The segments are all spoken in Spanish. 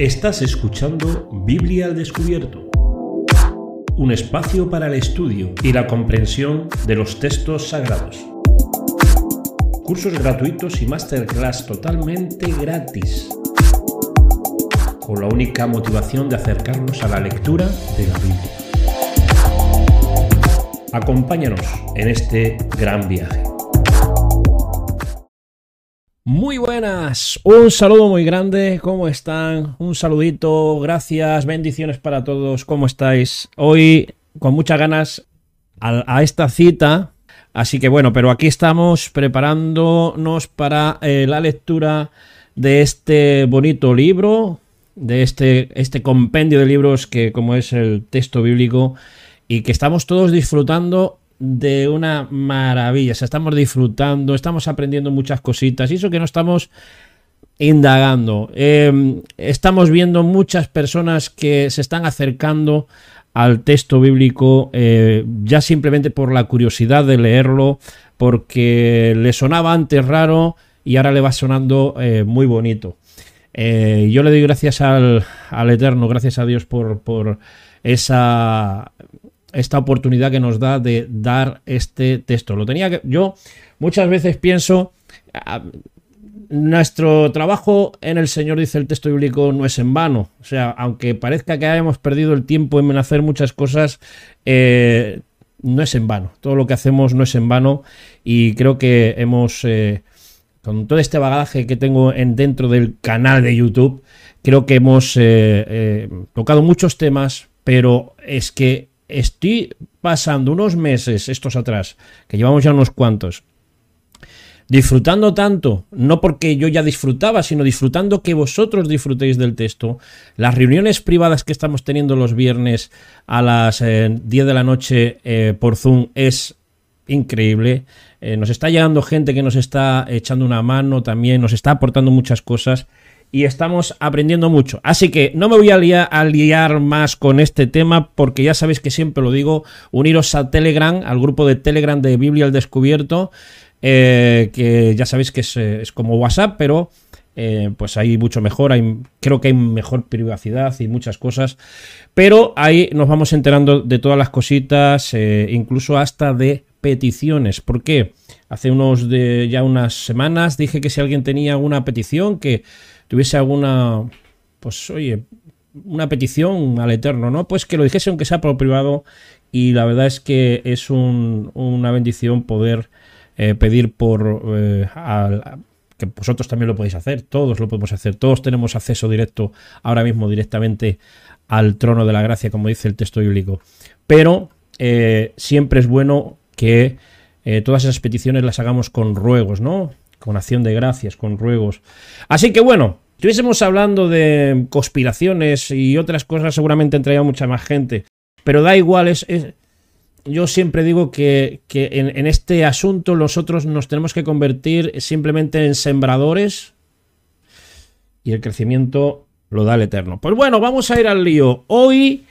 Estás escuchando Biblia al Descubierto, un espacio para el estudio y la comprensión de los textos sagrados. Cursos gratuitos y masterclass totalmente gratis, con la única motivación de acercarnos a la lectura de la Biblia. Acompáñanos en este gran viaje. Muy buenas, un saludo muy grande, ¿cómo están? Un saludito, gracias, bendiciones para todos, ¿cómo estáis? Hoy con muchas ganas a, esta cita, así que bueno, pero aquí estamos preparándonos para eh, la lectura de este bonito libro, de este, este compendio de libros que como es el texto bíblico y que estamos todos disfrutando de una maravilla. Estamos disfrutando, estamos aprendiendo muchas cositas. Y eso que no estamos indagando. Em, estamos viendo muchas personas que se están acercando al texto bíblico eh, ya simplemente por la curiosidad de leerlo, porque le sonaba antes raro y ahora le va sonando eh, muy bonito. Eh, yo le doy gracias al, al, Eterno, gracias a Dios por, por esa esta oportunidad que nos da de dar este texto. Lo tenía que. Yo muchas veces pienso. Nuestro trabajo en el Señor, dice el texto bíblico, no es en vano. O sea, aunque parezca que hayamos perdido el tiempo en hacer muchas cosas, eh, no es en vano. Todo lo que hacemos no es en vano. Y creo que hemos. Eh, con todo este bagaje que tengo en, dentro del canal de YouTube, creo que hemos eh, tocado muchos temas, pero es que estoy pasando unos meses estos atrás, que llevamos ya unos cuantos, disfrutando tanto, no porque yo ya disfrutaba, sino disfrutando que vosotros disfrutéis del texto. Las reuniones privadas que estamos teniendo los viernes a las 10 eh, de la noche eh, por Zoom es increíble. Eh, nos está llegando gente que nos está echando una mano también, nos está aportando muchas cosas y estamos aprendiendo mucho. Así que no me voy a liar, más con este tema porque ya sabéis que siempre lo digo, uniros a Telegram, al grupo de Telegram de Biblia al Descubierto, eh, que ya sabéis que es, eh, como WhatsApp, pero eh, pues ahí mucho mejor, hay, creo que hay mejor privacidad y muchas cosas, pero ahí nos vamos enterando de todas las cositas, incluso hasta de peticiones. ¿Por qué? Hace unos ya unas semanas dije que si alguien tenía alguna petición que tuviese alguna, pues oye, una petición al Eterno, ¿no? Pues que lo dijese aunque sea por privado y la verdad es que es una bendición poder eh, pedir por eh, que vosotros también lo podéis hacer, todos lo podemos hacer, todos tenemos acceso directo ahora mismo directamente al trono de la gracia, como dice el texto bíblico. Pero eh, siempre es bueno que todas esas peticiones las hagamos con ruegos, ¿no? Con acción de gracias, con ruegos. Así que bueno, estuviésemos hablando de conspiraciones y otras cosas, seguramente entraría mucha más gente. Pero da igual, es, yo siempre digo que, en, en, este asunto nosotros nos tenemos que convertir simplemente en sembradores y el crecimiento lo da el Eterno. Pues bueno, vamos a ir al lío. Hoy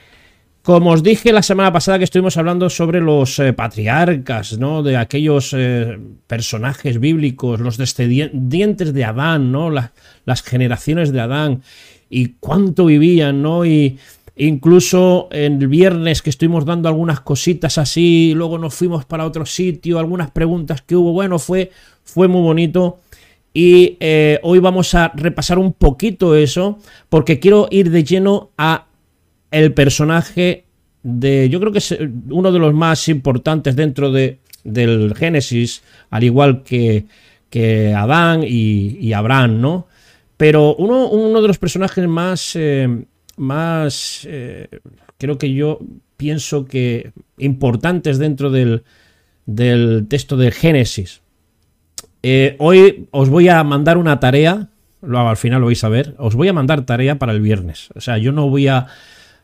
como os dije la semana pasada que estuvimos hablando sobre los eh, patriarcas, ¿no? De aquellos eh, personajes bíblicos, los descendientes de Adán, ¿no? las generaciones de Adán y cuánto vivían, ¿no? Y incluso el viernes que estuvimos dando algunas cositas así, luego nos fuimos para otro sitio, algunas preguntas que hubo, bueno, fue, fue muy bonito. Y eh, hoy vamos a repasar un poquito eso, porque quiero ir de lleno a el personaje de, yo creo que es uno de los más importantes dentro de, del Génesis, al igual que, que Adán y, Abraham, ¿no? Pero uno, uno, de los personajes más, eh, más eh, creo que yo pienso que importantes dentro del, del texto del Génesis. Eh, hoy os voy a mandar una tarea, lo, al final lo vais a ver, os voy a mandar tarea para el viernes. O sea, yo no voy a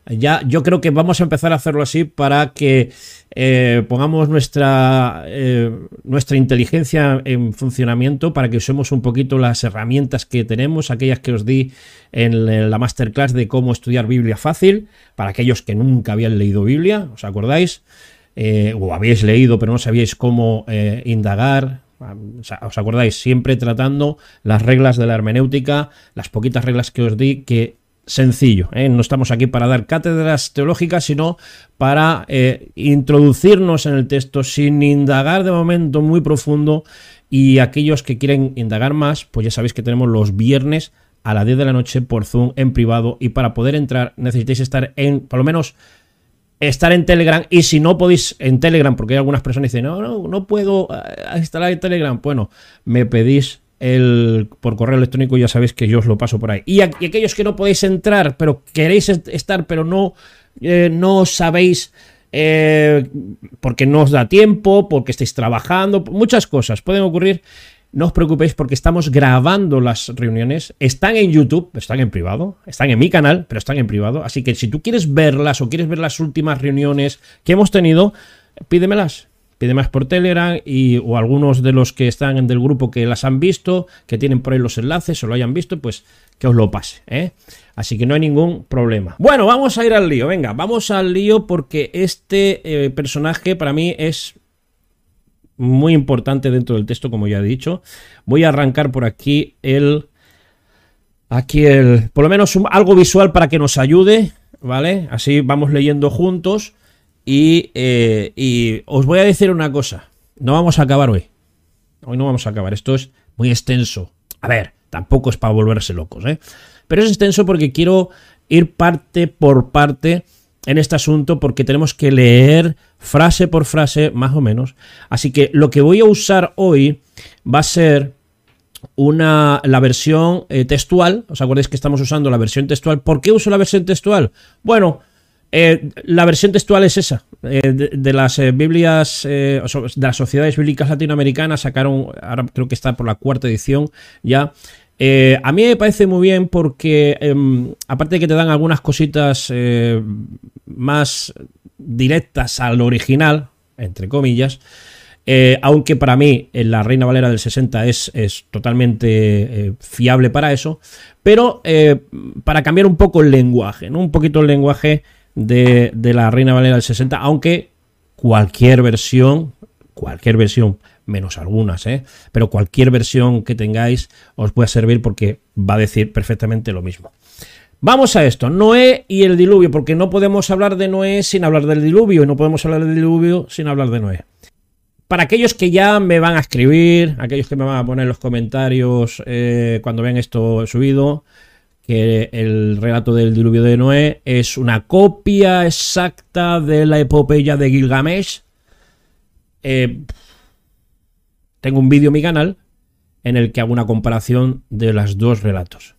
ya, yo creo que vamos a empezar a hacerlo así para que eh, pongamos nuestra, eh, nuestra inteligencia en funcionamiento, para que usemos un poquito las herramientas que tenemos, aquellas que os di en la masterclass de cómo estudiar Biblia fácil, para aquellos que nunca habían leído Biblia, ¿os acordáis? Eh, o habéis leído pero no sabíais cómo indagar, ¿Os acordáis? Siempre tratando las reglas de la hermenéutica, las poquitas reglas que os di, que sencillo. ¿eh? No estamos aquí para dar cátedras teológicas, sino para eh, introducirnos en el texto sin indagar de momento muy profundo. Y aquellos que quieren indagar más, pues ya sabéis que tenemos los viernes a las 10 de la noche por Zoom en privado. Y para poder entrar necesitáis estar en, por lo menos, estar en Telegram. Y si no podéis en Telegram, porque hay algunas personas que dicen, no, no, no puedo eh, instalar en Telegram. Bueno, me pedís el, por correo electrónico, ya sabéis que yo os lo paso por ahí. Y, aquellos que no podéis entrar, pero queréis estar, pero no, eh, no sabéis eh, porque no os da tiempo, porque estáis trabajando, muchas cosas pueden ocurrir. No os preocupéis porque estamos grabando las reuniones. Están en YouTube, están en privado, están en mi canal, pero están en privado. Así que si tú quieres verlas o quieres ver las últimas reuniones que hemos tenido, pídemelas pide más por Telegram y, o algunos de los que están del grupo que las han visto, que tienen por ahí los enlaces o lo hayan visto, pues que os lo pase. ¿eh? Así que no hay ningún problema. Bueno, vamos a ir al lío. Venga, vamos al lío porque este eh, personaje para mí es muy importante dentro del texto, como ya he dicho. Voy a arrancar por aquí el... Aquí el... Por lo menos algo visual para que nos ayude, ¿vale? Así vamos leyendo juntos. Eh, y, os voy a decir una cosa. No vamos a acabar hoy. Hoy no vamos a acabar. Esto es muy extenso. A ver, tampoco es para volverse locos, ¿eh? Pero es extenso porque quiero ir parte por parte en este asunto porque tenemos que leer frase por frase más o menos. Así que lo que voy a usar hoy va a ser una, la versión eh, textual. ¿Os acordáis que estamos usando la versión textual? ¿Por qué uso la versión textual? Bueno, eh, la versión textual es esa. Eh, de, las eh, Biblias, de las sociedades bíblicas latinoamericanas, sacaron, ahora creo que está por la cuarta edición ya. a mí me parece muy bien porque, em, aparte de que te dan algunas cositas más directas al original, entre comillas, aunque para mí la Reina Valera del 60 es, es totalmente fiable para eso, pero para cambiar un poco el lenguaje, ¿no? un poquito el lenguaje de, la Reina Valera del 60, aunque cualquier versión, cualquier versión, menos algunas, ¿eh? pero cualquier versión que tengáis os puede servir porque va a decir perfectamente lo mismo. Vamos a esto, Noé y el diluvio, porque no podemos hablar de Noé sin hablar del diluvio y no podemos hablar del diluvio sin hablar de Noé. Para aquellos que ya me van a escribir, aquellos que me van a poner los comentarios eh, cuando vean esto subido, que el relato del diluvio de Noé es una copia exacta de la epopeya de Gilgamesh. Eh, tengo un vídeo en mi canal en el que hago una comparación de los dos relatos.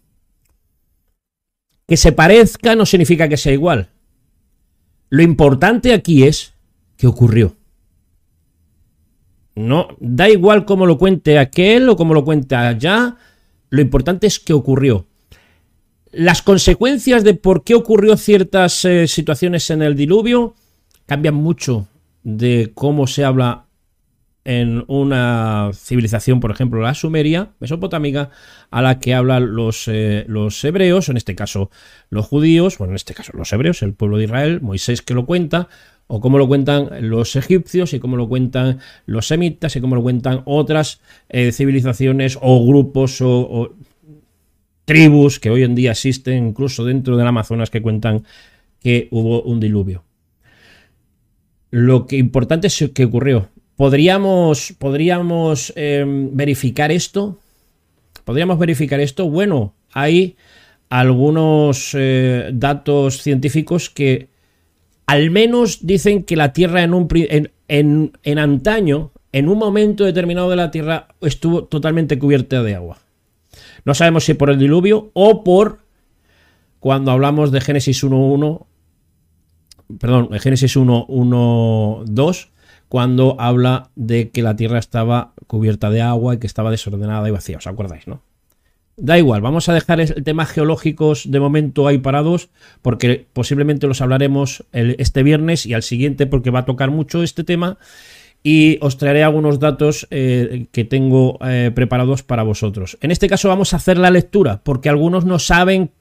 Que se parezca no significa que sea igual. Lo importante aquí es que ocurrió. No, da igual cómo lo cuente aquel o cómo lo cuente allá, lo importante es que ocurrió las consecuencias de por qué ocurrió ciertas eh, situaciones en el diluvio cambian mucho de cómo se habla en una civilización, por ejemplo, la sumeria, mesopotámica, a la que hablan los, eh, los hebreos, en este caso los judíos, bueno, en este caso los hebreos, el pueblo de Israel, Moisés que lo cuenta, o cómo lo cuentan los egipcios y cómo lo cuentan los semitas y cómo lo cuentan otras eh, civilizaciones o grupos o tribus que hoy en día existen incluso dentro del Amazonas que cuentan que hubo un diluvio. Lo que importante es que ocurrió. ¿Podríamos, podríamos em, verificar esto? ¿Podríamos verificar esto? Bueno, hay algunos eh, datos científicos que al menos dicen que la Tierra en, un, en, en antaño, en un momento determinado de la Tierra, estuvo totalmente cubierta de agua. No sabemos si por el diluvio o por cuando hablamos de Génesis 1.1, perdón, Génesis 1.1.2, cuando habla de que la tierra estaba cubierta de agua y que estaba desordenada y vacía. ¿Os acordáis, no? Da igual, vamos a dejar el tema geológicos de momento ahí parados, porque posiblemente los hablaremos este viernes y al siguiente, porque va a tocar mucho este tema y os traeré algunos datos eh, que tengo eh, preparados para vosotros. En este caso vamos a hacer la lectura, porque algunos no saben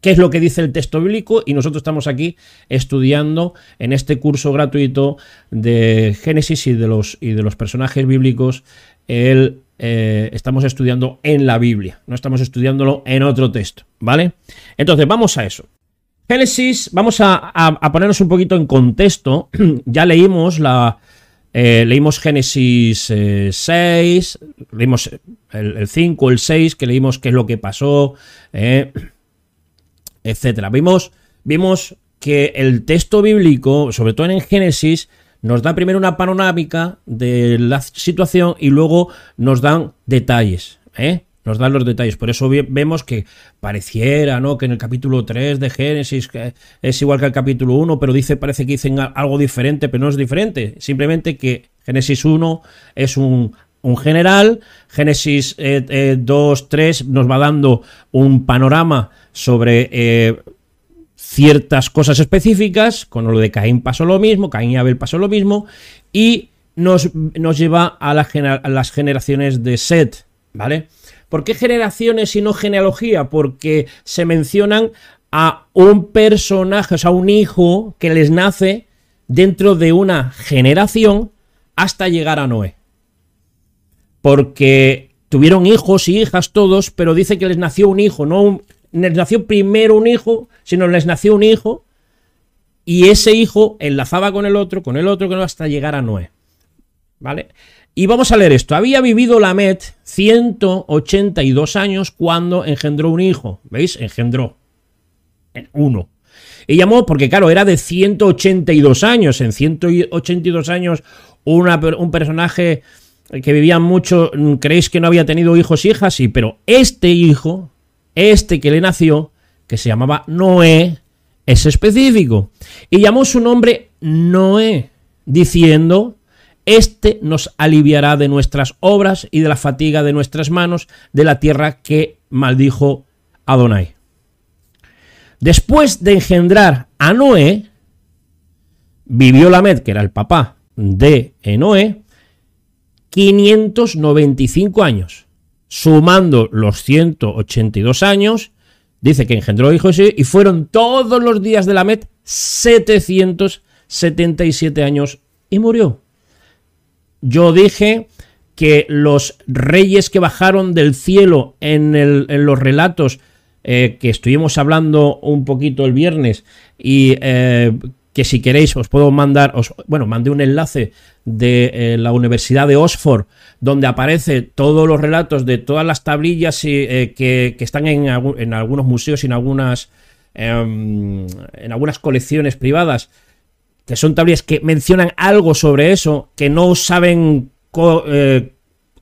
qué es lo que dice el texto bíblico y nosotros estamos aquí estudiando en este curso gratuito de Génesis y de los, y de los personajes bíblicos el eh, estamos estudiando en la Biblia, no estamos estudiándolo en otro texto, ¿vale? Entonces, vamos a eso. Génesis, vamos a, ponernos un poquito en contexto. ya leímos la. Eh, leímos Génesis 6, eh, leímos el, 5, el 6, que leímos qué es lo que pasó, eh, etcétera. Vimos, vimos que el texto bíblico, sobre todo en Génesis, nos da primero una panorámica de la situación y luego nos dan detalles. ¿eh? Nos dan los detalles. Por eso vemos que pareciera, ¿no? Que en el capítulo 3 de Génesis es igual que el capítulo 1, pero dice, parece que dicen algo diferente, pero no es diferente. Simplemente que Génesis 1 es un, general, Génesis 2, eh, 3 eh, nos va dando un panorama sobre eh, ciertas cosas específicas, con lo de Caín pasó lo mismo, Caín y Abel pasó lo mismo, y nos, nos lleva a, a las generaciones de Set, ¿vale? ¿Por qué generaciones y no genealogía? Porque se mencionan a un personaje, o sea, un hijo que les nace dentro de una generación hasta llegar a Noé. Porque tuvieron hijos y hijas todos, pero dice que les nació un hijo, no les nació primero un hijo, sino les nació un hijo y ese hijo enlazaba con el otro, con el otro, con el otro, hasta llegar a Noé. ¿Vale? Y vamos a leer esto. Había vivido Lamet 182 años cuando engendró un hijo. ¿Veis? Engendró. Uno. Y llamó, porque claro, era de 182 años. En 182 años, un personaje que vivía mucho, ¿creéis que no había tenido hijos y hijas? Sí, pero este hijo, este que le nació, que se llamaba Noé, es específico. Y llamó su nombre Noé, diciendo, este nos aliviará de nuestras obras y de la fatiga de nuestras manos de la tierra que maldijo Adonai. Después de engendrar a Noé, vivió Lamed, que era el papá de Noé, 595 años. Sumando los 182 años, dice que engendró hijos y fueron todos los días de Lamed 777 años y murió. Yo dije que los reyes que bajaron del cielo en, los relatos eh, que estuvimos hablando un poquito el viernes y eh, que si queréis os puedo mandar, os, bueno, mandé un enlace de eh, la Universidad de Oxford donde aparece todos los relatos de todas las tablillas que, están en, en, algunos museos y en algunas, em, en algunas colecciones privadas que son tablillas que mencionan algo sobre eso, que no saben eh,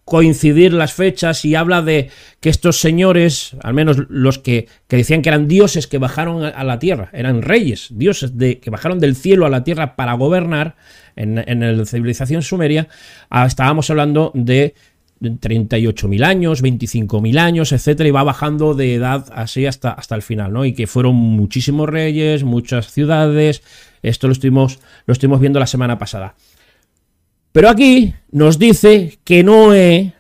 coincidir las fechas y habla de que estos señores, al menos los que, decían que eran dioses que bajaron a, la tierra, eran reyes, dioses de, que bajaron del cielo a la tierra para gobernar en, la civilización sumeria, ah, estábamos hablando de 38.000 años, 25.000 años, etcétera, y va bajando de edad así hasta, hasta el final, ¿no? Y que fueron muchísimos reyes, muchas ciudades, esto lo estuvimos, lo viendo la semana pasada. Pero aquí nos dice que Noé,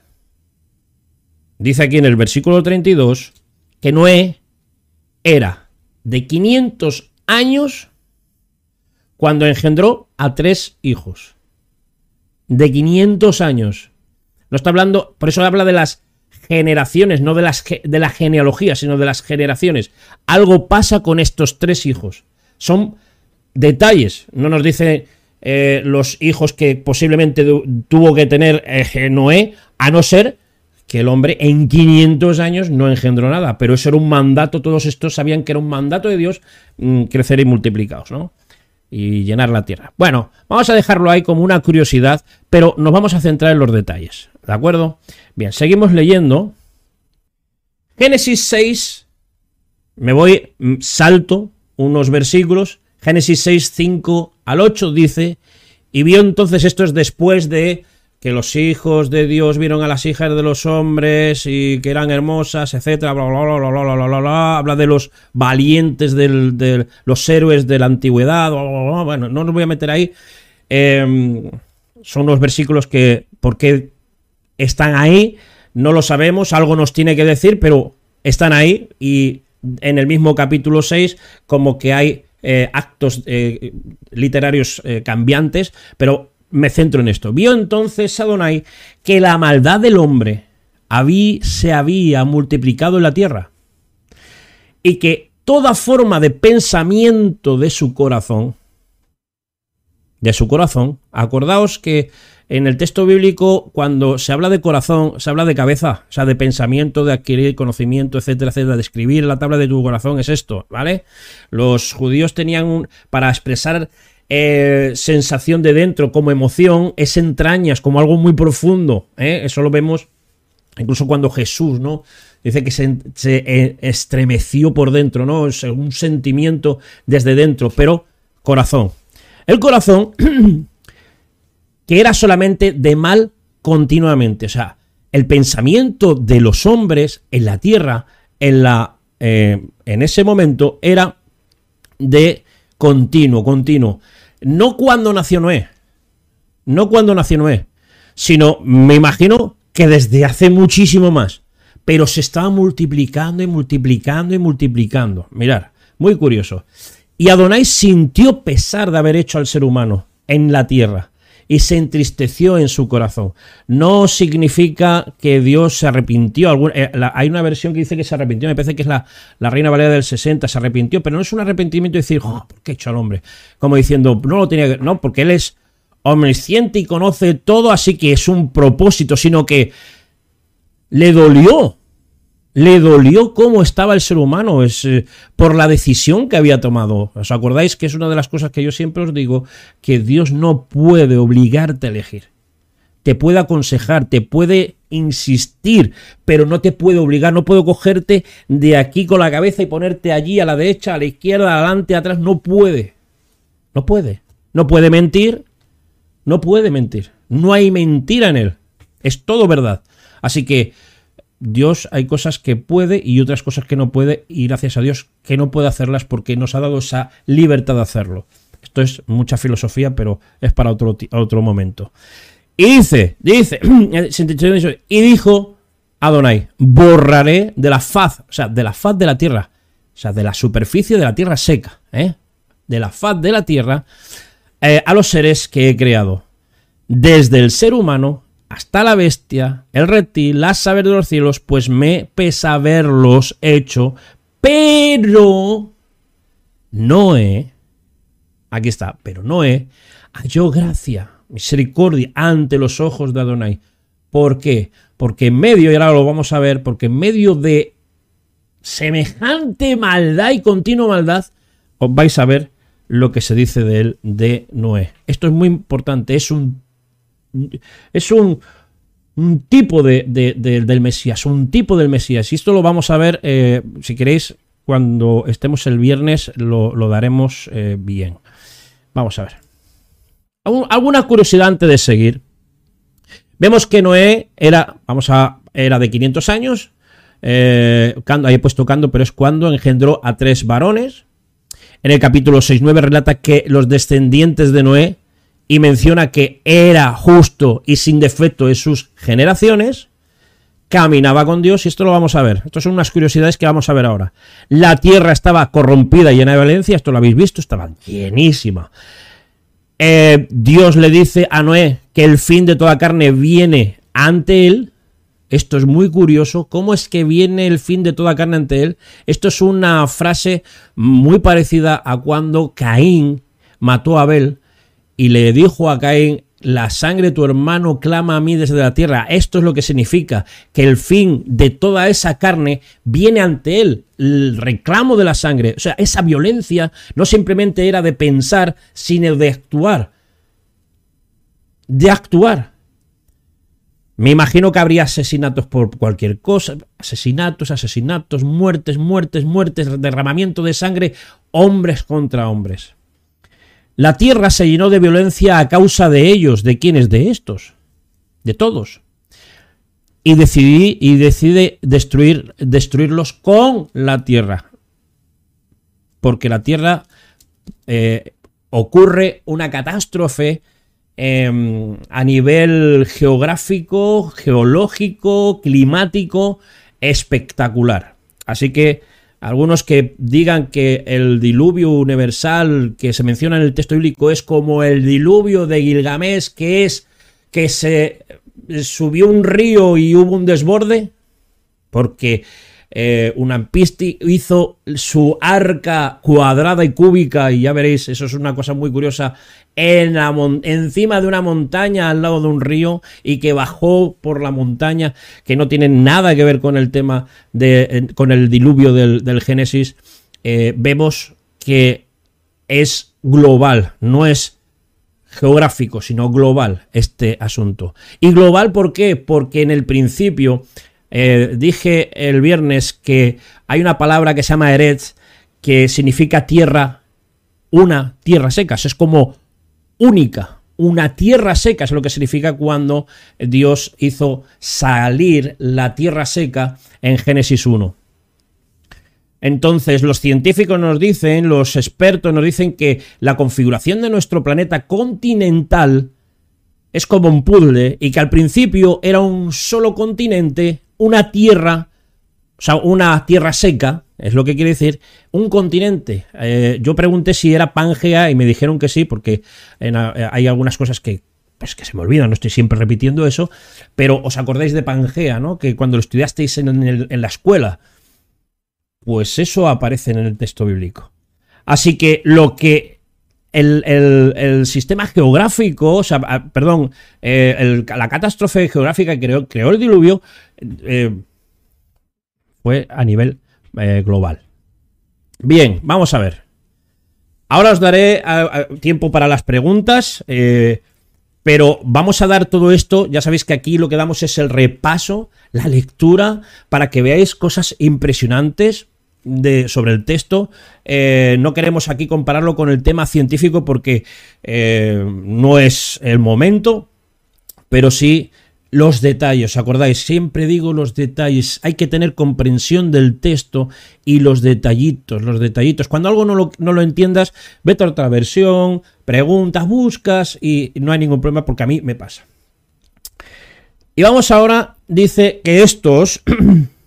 dice aquí en el versículo 32, que Noé era de 500 años cuando engendró a tres hijos. De 500 años. No está hablando, por eso habla de las generaciones, no de, las, de la genealogía, sino de las generaciones. Algo pasa con estos tres hijos. Son detalles. No nos dice eh, los hijos que posiblemente tuvo que tener eh, Noé, a no ser que el hombre en 500 años no engendró nada. Pero eso era un mandato, todos estos sabían que era un mandato de Dios mm, crecer y multiplicados, ¿no? Y llenar la tierra. Bueno, vamos a dejarlo ahí como una curiosidad, pero nos vamos a centrar en los detalles. ¿De acuerdo? Bien, seguimos leyendo. Génesis 6. Me voy, mm, salto unos versículos Génesis 6, 5 al 8 dice, y vio entonces esto es después de que los hijos de Dios vieron a las hijas de los hombres y que eran hermosas, etcétera, bla, bla, bla, bla, bla, bla, bla, habla de los valientes del, los héroes de la antigüedad, bla, bla, bla, bueno, no nos voy a meter ahí. Em, son los versículos que, ¿por qué están ahí? No lo sabemos, algo nos tiene que decir, pero están ahí y en el mismo capítulo 6 como que hay eh, actos eh, literarios eh, cambiantes, pero me centro en esto. Vio entonces Adonai que la maldad del hombre se había multiplicado en la tierra y que toda forma de pensamiento de su corazón, de su corazón, acordaos que en el texto bíblico, cuando se habla de corazón, se habla de cabeza, o sea, de pensamiento, de adquirir conocimiento, etcétera, etcétera, de escribir la tabla de tu corazón, es esto, ¿vale? Los judíos tenían un, para expresar eh, sensación de dentro como emoción, es entrañas, como algo muy profundo, ¿eh? Eso lo vemos incluso cuando Jesús, ¿no? Dice que se, se eh, estremeció por dentro, ¿no? Es un sentimiento desde dentro, pero corazón. El corazón que era solamente de mal continuamente. O sea, el pensamiento de los hombres en la tierra, en, la, eh, en ese momento, era de continuo, continuo. No cuando nació Noé, no cuando nació Noé, sino me imagino que desde hace muchísimo más, pero se estaba multiplicando y multiplicando y multiplicando. Mirar, muy curioso. Y Adonai sintió pesar de haber hecho al ser humano en la tierra y se entristeció en su corazón. No significa que Dios se arrepintió. Eh, hay una versión que dice que se arrepintió, me parece que es la, la Reina Valera del 60, se arrepintió, pero no es un arrepentimiento de decir, oh, ¿por qué he hecho al hombre? Como diciendo, no lo tenía que. No, porque él es omnisciente y conoce todo, así que es un propósito, sino que le dolió le dolió cómo estaba el ser humano, es eh, por la decisión que había tomado. ¿Os acordáis que es una de las cosas que yo siempre os digo? Que Dios no puede obligarte a elegir. Te puede aconsejar, te puede insistir, pero no te puede obligar, no puedo cogerte de aquí con la cabeza y ponerte allí a la derecha, a la izquierda, adelante, atrás, no puede. No puede. No puede mentir, no puede mentir. No hay mentira en él. Es todo verdad. Así que Dios hay cosas que puede y otras cosas que no puede y gracias a Dios que no puede hacerlas porque nos ha dado esa libertad de hacerlo. Esto es mucha filosofía, pero es para otro, otro momento. Y dice, dice, y dijo Adonai, borraré de la faz, o sea, de la faz de la tierra, o sea, de la superficie de la tierra seca, ¿eh? de la faz de la tierra, eh, a los seres que he creado, desde el ser humano hasta la bestia, el reptil, las aves de los cielos, pues me pesa haberlos hecho, pero Noé, aquí está, pero Noé halló gracia, misericordia ante los ojos de Adonai. ¿Por qué? Porque en medio, y ahora lo vamos a ver, porque en medio de semejante maldad y continua maldad, os vais a ver lo que se dice de él, de Noé. Esto es muy importante, es un es un, tipo de, del Mesías, un tipo del Mesías. Y esto lo vamos a ver, eh, si queréis, cuando estemos el viernes, lo, daremos eh, bien. Vamos a ver. Alguna curiosidad antes de seguir. Vemos que Noé era, vamos a, era de 500 años. Eh, ahí he puesto Cando, pero es cuando engendró a tres varones. En el capítulo 6.9 relata que los descendientes de Noé y menciona que era justo y sin defecto en sus generaciones, caminaba con Dios y esto lo vamos a ver. Estas son unas curiosidades que vamos a ver ahora. La tierra estaba corrompida y llena de violencia, esto lo habéis visto, estaba llenísima. Eh, Dios le dice a Noé que el fin de toda carne viene ante él. Esto es muy curioso. ¿Cómo es que viene el fin de toda carne ante él? Esto es una frase muy parecida a cuando Caín mató a Abel y le dijo a Caín, la sangre de tu hermano clama a mí desde la tierra. Esto es lo que significa que el fin de toda esa carne viene ante él, el reclamo de la sangre. O sea, esa violencia no simplemente era de pensar, sino de actuar. De actuar. Me imagino que habría asesinatos por cualquier cosa, asesinatos, asesinatos, muertes, muertes, muertes, derramamiento de sangre, hombres contra hombres. La tierra se llenó de violencia a causa de ellos. ¿De quiénes? De estos. De todos. Y, decidí, y decide destruir, destruirlos con la tierra. Porque la tierra eh, ocurre una catástrofe em, a nivel geográfico, geológico, climático, espectacular. Así que algunos que digan que el diluvio universal que se menciona en el texto bíblico es como el diluvio de Gilgamesh, que es que se subió un río y hubo un desborde, porque eh, Unampisti hizo su arca cuadrada y cúbica, y ya veréis, eso es una cosa muy curiosa, en encima de una montaña al lado de un río y que bajó por la montaña, que no tiene nada que ver con el tema de, con el diluvio del, Génesis, eh, vemos que es global, no es geográfico, sino global este asunto. ¿Y global por qué? Porque en el principio eh, dije el viernes que hay una palabra que se llama Eretz que significa tierra, una tierra seca. Es como única. Una tierra seca es lo que significa cuando Dios hizo salir la tierra seca en Génesis 1. Entonces, los científicos nos dicen, los expertos nos dicen que la configuración de nuestro planeta continental es como un puzzle y que al principio era un solo continente, una tierra, o sea, una tierra seca, es lo que quiere decir, un continente. Eh, yo pregunté si era Pangea y me dijeron que sí, porque eh, hay algunas cosas que, pues que se me olvidan, no estoy siempre repitiendo eso, pero os acordáis de Pangea, ¿no? Que cuando lo estudiasteis en, en la escuela, pues eso aparece en el texto bíblico. Así que lo que el, sistema geográfico, o sea, ah, perdón, eh, la catástrofe geográfica que creó, el diluvio eh, fue a nivel eh, global. Bien, vamos a ver. Ahora os daré tiempo para las preguntas, pero vamos a dar todo esto, ya sabéis que aquí lo que damos es el repaso, la lectura, para que veáis cosas impresionantes sobre el texto. Eh, no queremos aquí compararlo con el tema científico porque eh, no es el momento, pero sí los detalles, ¿acordáis? Siempre digo los detalles, hay que tener comprensión del texto y los detallitos, los detallitos. Cuando algo no lo, no lo entiendas, vete a otra versión, preguntas, buscas y no hay ningún problema porque a mí me pasa. Y vamos ahora, dice que estos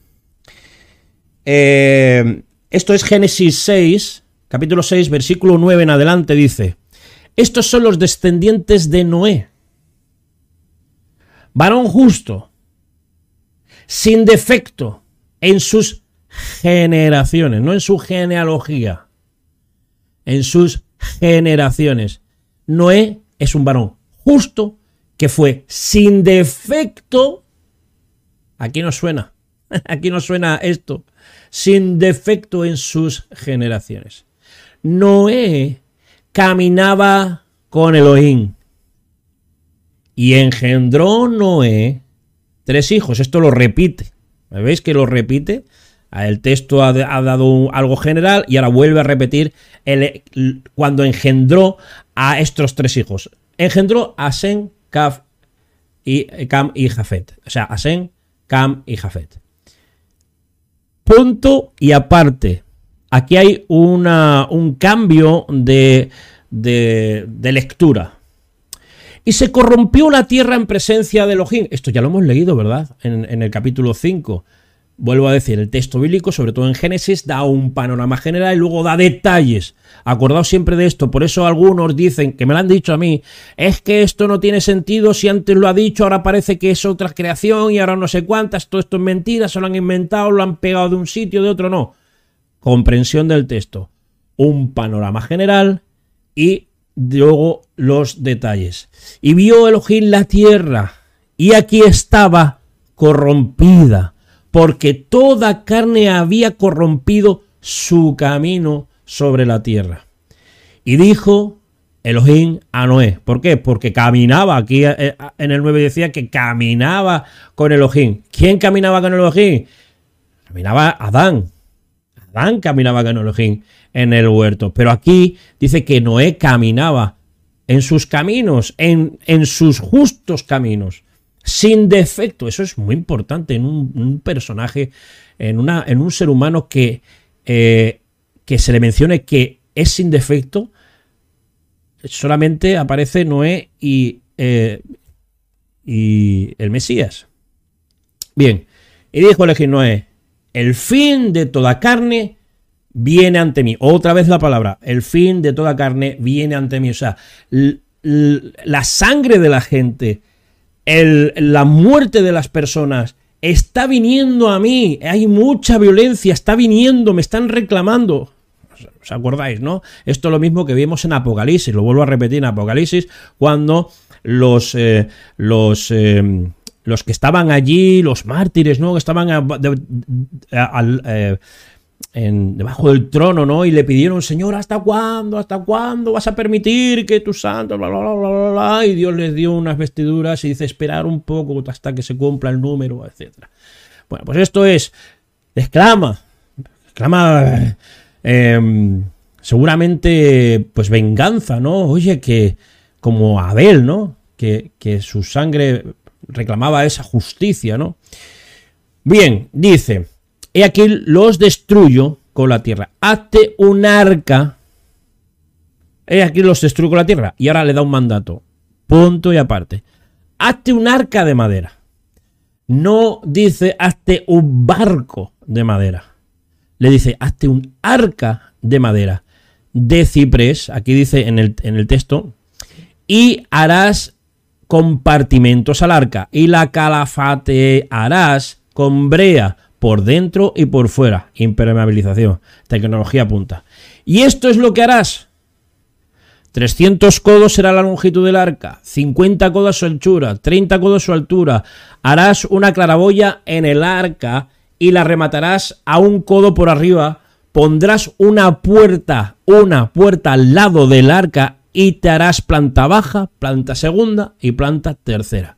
Eh, esto es Génesis 6, capítulo 6, versículo 9 en adelante, dice, estos son los descendientes de Noé, varón justo, sin defecto en sus generaciones, no en su genealogía, en sus generaciones. Noé es un varón justo que fue sin defecto. Aquí nos suena, aquí nos suena esto sin defecto en sus generaciones. Noé caminaba con Elohim y engendró Noé tres hijos. Esto lo repite. ¿Me veis que lo repite? El texto ha, dado algo general y ahora vuelve a repetir cuando engendró a estos tres hijos. Engendró a Sen, y y Jafet. O sea, a Sen, y Jafet. Punto y aparte. Aquí hay una, un cambio de, de, lectura. Y se corrompió la tierra en presencia de Elohim. Esto ya lo hemos leído, ¿verdad? En, en, el capítulo 5. Vuelvo a decir, el texto bíblico, sobre todo en Génesis, da un panorama general y luego da detalles. Acordaos siempre de esto. Por eso algunos dicen, que me lo han dicho a mí, es que esto no tiene sentido si antes lo ha dicho, ahora parece que es otra creación y ahora no sé cuántas, todo esto es mentira, se lo han inventado, lo han pegado de un sitio, de otro no. Comprensión del texto. Un panorama general y luego los detalles. Y vio Elohim la tierra y aquí estaba corrompida, porque toda carne había corrompido su camino sobre la tierra. Y dijo Elohim a Noé. ¿Por qué? Porque caminaba, aquí eh, eh, en el 9 decía que caminaba con Elohim. ¿Quién caminaba con Elohim? Caminaba Adán. Adán caminaba con Elohim en el huerto. Pero aquí dice que Noé caminaba en sus caminos, en, en sus justos caminos, sin defecto. Eso es muy importante en un, personaje, en, una, en un ser humano que eh, que se le mencione que es sin defecto, solamente aparece Noé y, eh, y el Mesías. Bien, y dijo el Noé, el fin de toda carne viene ante mí. Otra vez la palabra, el fin de toda carne viene ante mí. O sea, la sangre de la gente la muerte de las personas está viniendo a mí, hay mucha violencia, está viniendo, me están reclamando. ¿Os acordáis, no? Esto es lo mismo que vimos en Apocalipsis, lo vuelvo a repetir en Apocalipsis, cuando los, eh, los, eh, los que estaban allí, los mártires, ¿no? Que estaban eh, debajo del trono, ¿no? Y le pidieron, Señor, ¿hasta cuándo? ¿Hasta cuándo vas a permitir que tu santo, bla, bla, bla, bla, bla? Y Dios les dio unas vestiduras y dice, esperar un poco hasta que se cumpla el número, etc. Bueno, pues esto es, exclama, exclama, em, seguramente, pues venganza, ¿no? Oye, que como Abel, ¿no? Que, que su sangre reclamaba esa justicia, ¿no? Bien, dice, he aquí los destruyo con la tierra. Hazte un arca. He aquí los destruyo con la tierra. Y ahora le da un mandato. Punto y aparte. Hazte un arca de madera. No dice hazte un barco de madera. Le dice hazte un arca de madera. De ciprés. Aquí dice en el, en el texto. Y harás compartimentos al arca y la calafatearás con brea por dentro y por fuera. Impermeabilización. Tecnología punta. Y esto es lo que harás. 300 codos será la longitud del arca, 50 codos su anchura, 30 codos su altura. Harás una claraboya en el arca y la rematarás a un codo por arriba. Pondrás una puerta, una puerta al lado del arca y te harás planta baja, planta segunda y planta tercera.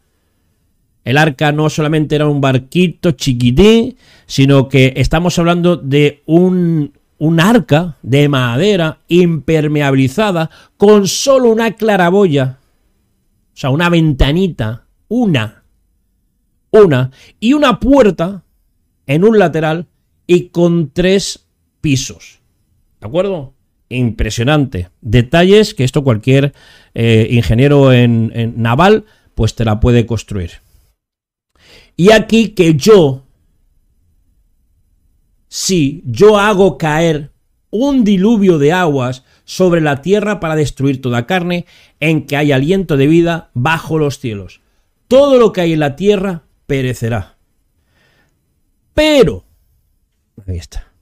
El arca no solamente era un barquito chiquitín, sino que estamos hablando de un, un arca de madera impermeabilizada con solo una claraboya, o sea, una ventanita, una, una, y una puerta en un lateral y con tres pisos. ¿De acuerdo? impresionante. Detalles que esto cualquier eh, ingeniero en, naval pues te la puede construir. Y aquí que yo, si yo hago caer un diluvio de aguas sobre la tierra para destruir toda carne, en que hay aliento de vida bajo los cielos. Todo lo que hay en la tierra perecerá. Pero, ahí está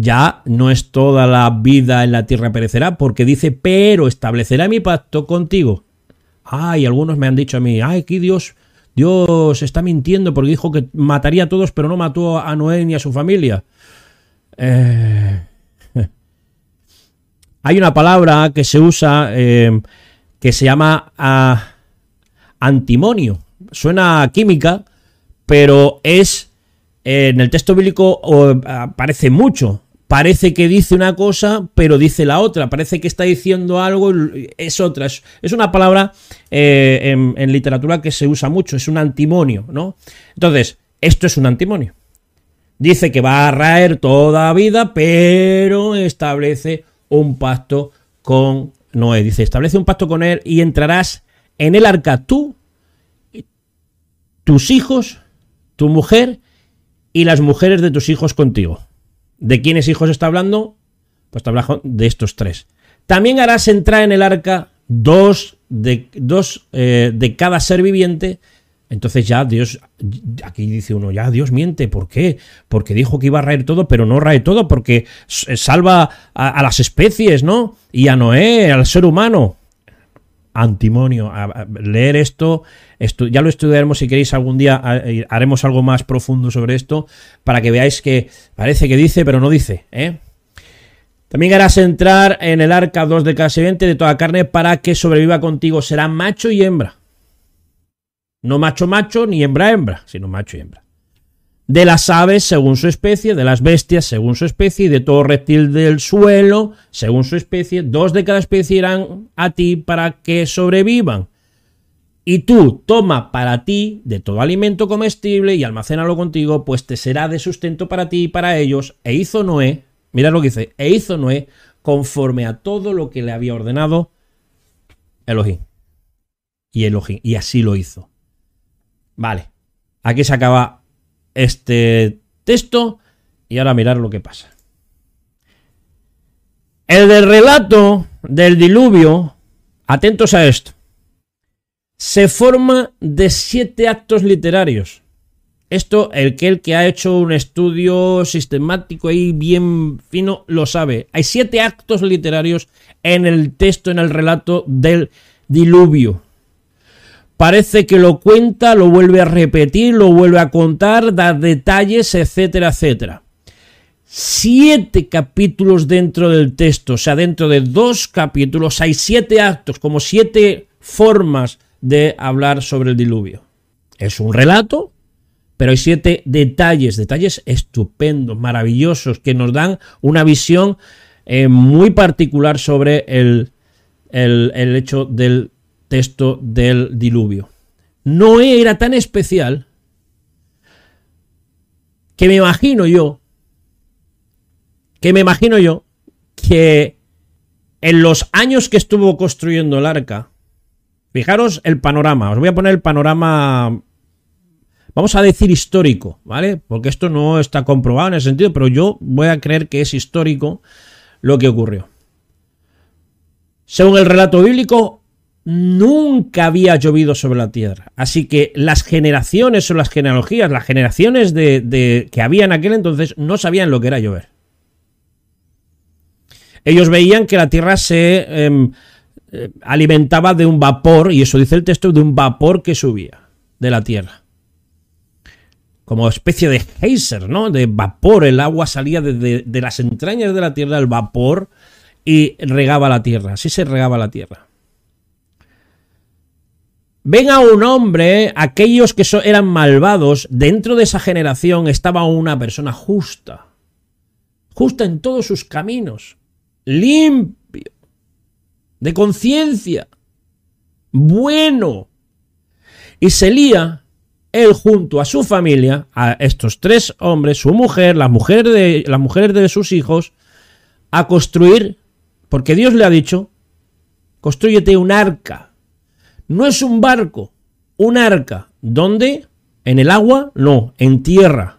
ya no es toda la vida en la tierra perecerá, porque dice, pero establecerá mi pacto contigo. Ay, algunos me han dicho a mí, ay, aquí Dios, Dios está mintiendo porque dijo que mataría a todos, pero no mató a Noé ni a su familia. Eh, hay una palabra que se usa eh, que se llama ah, antimonio. Suena química, pero es en el texto bíblico aparece mucho parece que dice una cosa, pero dice la otra. Parece que está diciendo algo, es otra. Es, una palabra eh, en, literatura que se usa mucho, es un antimonio, ¿no? Entonces, esto es un antimonio. Dice que va a raer toda vida, pero establece un pacto con Noé. Dice, establece un pacto con él y entrarás en el arca tú, tus hijos, tu mujer y las mujeres de tus hijos contigo. ¿De quiénes hijos está hablando? Pues está hablando de estos tres. También harás entrar en el arca dos de, dos, eh, de cada ser viviente. Entonces ya Dios, aquí dice uno, ya Dios miente, ¿por qué? Porque dijo que iba a raer todo, pero no rae todo, porque salva a, las especies, ¿no? Y a Noé, al ser humano. Antimonio. leer esto, ya lo estudiaremos si queréis algún día, haremos algo más profundo sobre esto, para que veáis que parece que dice, pero no dice, ¿eh? También harás entrar en el arca dos de cada sirviente de toda carne para que sobreviva contigo. Será macho y hembra. No macho macho ni hembra hembra, sino macho y hembra de las aves según su especie, de las bestias según su especie y de todo reptil del suelo según su especie. Dos de cada especie irán a ti para que sobrevivan. Y tú toma para ti de todo alimento comestible y almacénalo contigo, pues te será de sustento para ti y para ellos. E hizo Noé, mira lo que dice, e hizo Noé conforme a todo lo que le había ordenado Elohim. Y Elohim, y así lo hizo. Vale, aquí se acaba este texto y ahora mirar lo que pasa. El del relato del diluvio, atentos a esto. se forma de siete actos literarios. Esto, el que el que ha hecho un estudio sistemático y bien fino lo sabe. Hay siete actos literarios en el texto, en el relato del diluvio. Parece que lo cuenta, lo vuelve a repetir, lo vuelve a contar, da detalles, etcétera, etcétera. Siete capítulos dentro del texto, o sea, dentro de dos capítulos hay siete actos, como siete formas de hablar sobre el diluvio. Es un relato, pero hay siete detalles, detalles estupendos, maravillosos, que nos dan una visión eh, muy particular sobre el, el hecho del texto del diluvio. Noé era tan especial que me imagino yo, que me imagino yo, que en los años que estuvo construyendo el arca, fijaros el panorama, os voy a poner el panorama vamos a decir histórico, ¿vale? Porque esto no está comprobado en ese sentido, pero yo voy a creer que es histórico lo que ocurrió. Según el relato bíblico, nunca había llovido sobre la tierra. Así que las generaciones o las genealogías, las generaciones de, que había en aquel entonces, no sabían lo que era llover. Ellos veían que la tierra se em, eh, alimentaba de un vapor, y eso dice el texto, de un vapor que subía de la tierra como especie de geyser, ¿no? De vapor. El agua salía de, las entrañas de la tierra, el vapor, y regaba la tierra. Así se regaba la tierra. Ven a un hombre, aquellos que eran malvados, dentro de esa generación estaba una persona justa. Justa en todos sus caminos. Limpio. De conciencia. Bueno. Y se lía él junto a su familia, a estos tres hombres, su mujer, las mujeres de, de sus hijos, a construir, porque Dios le ha dicho, construyete un arca. No es un barco, un arca. ¿Dónde? ¿En el agua? No, en tierra.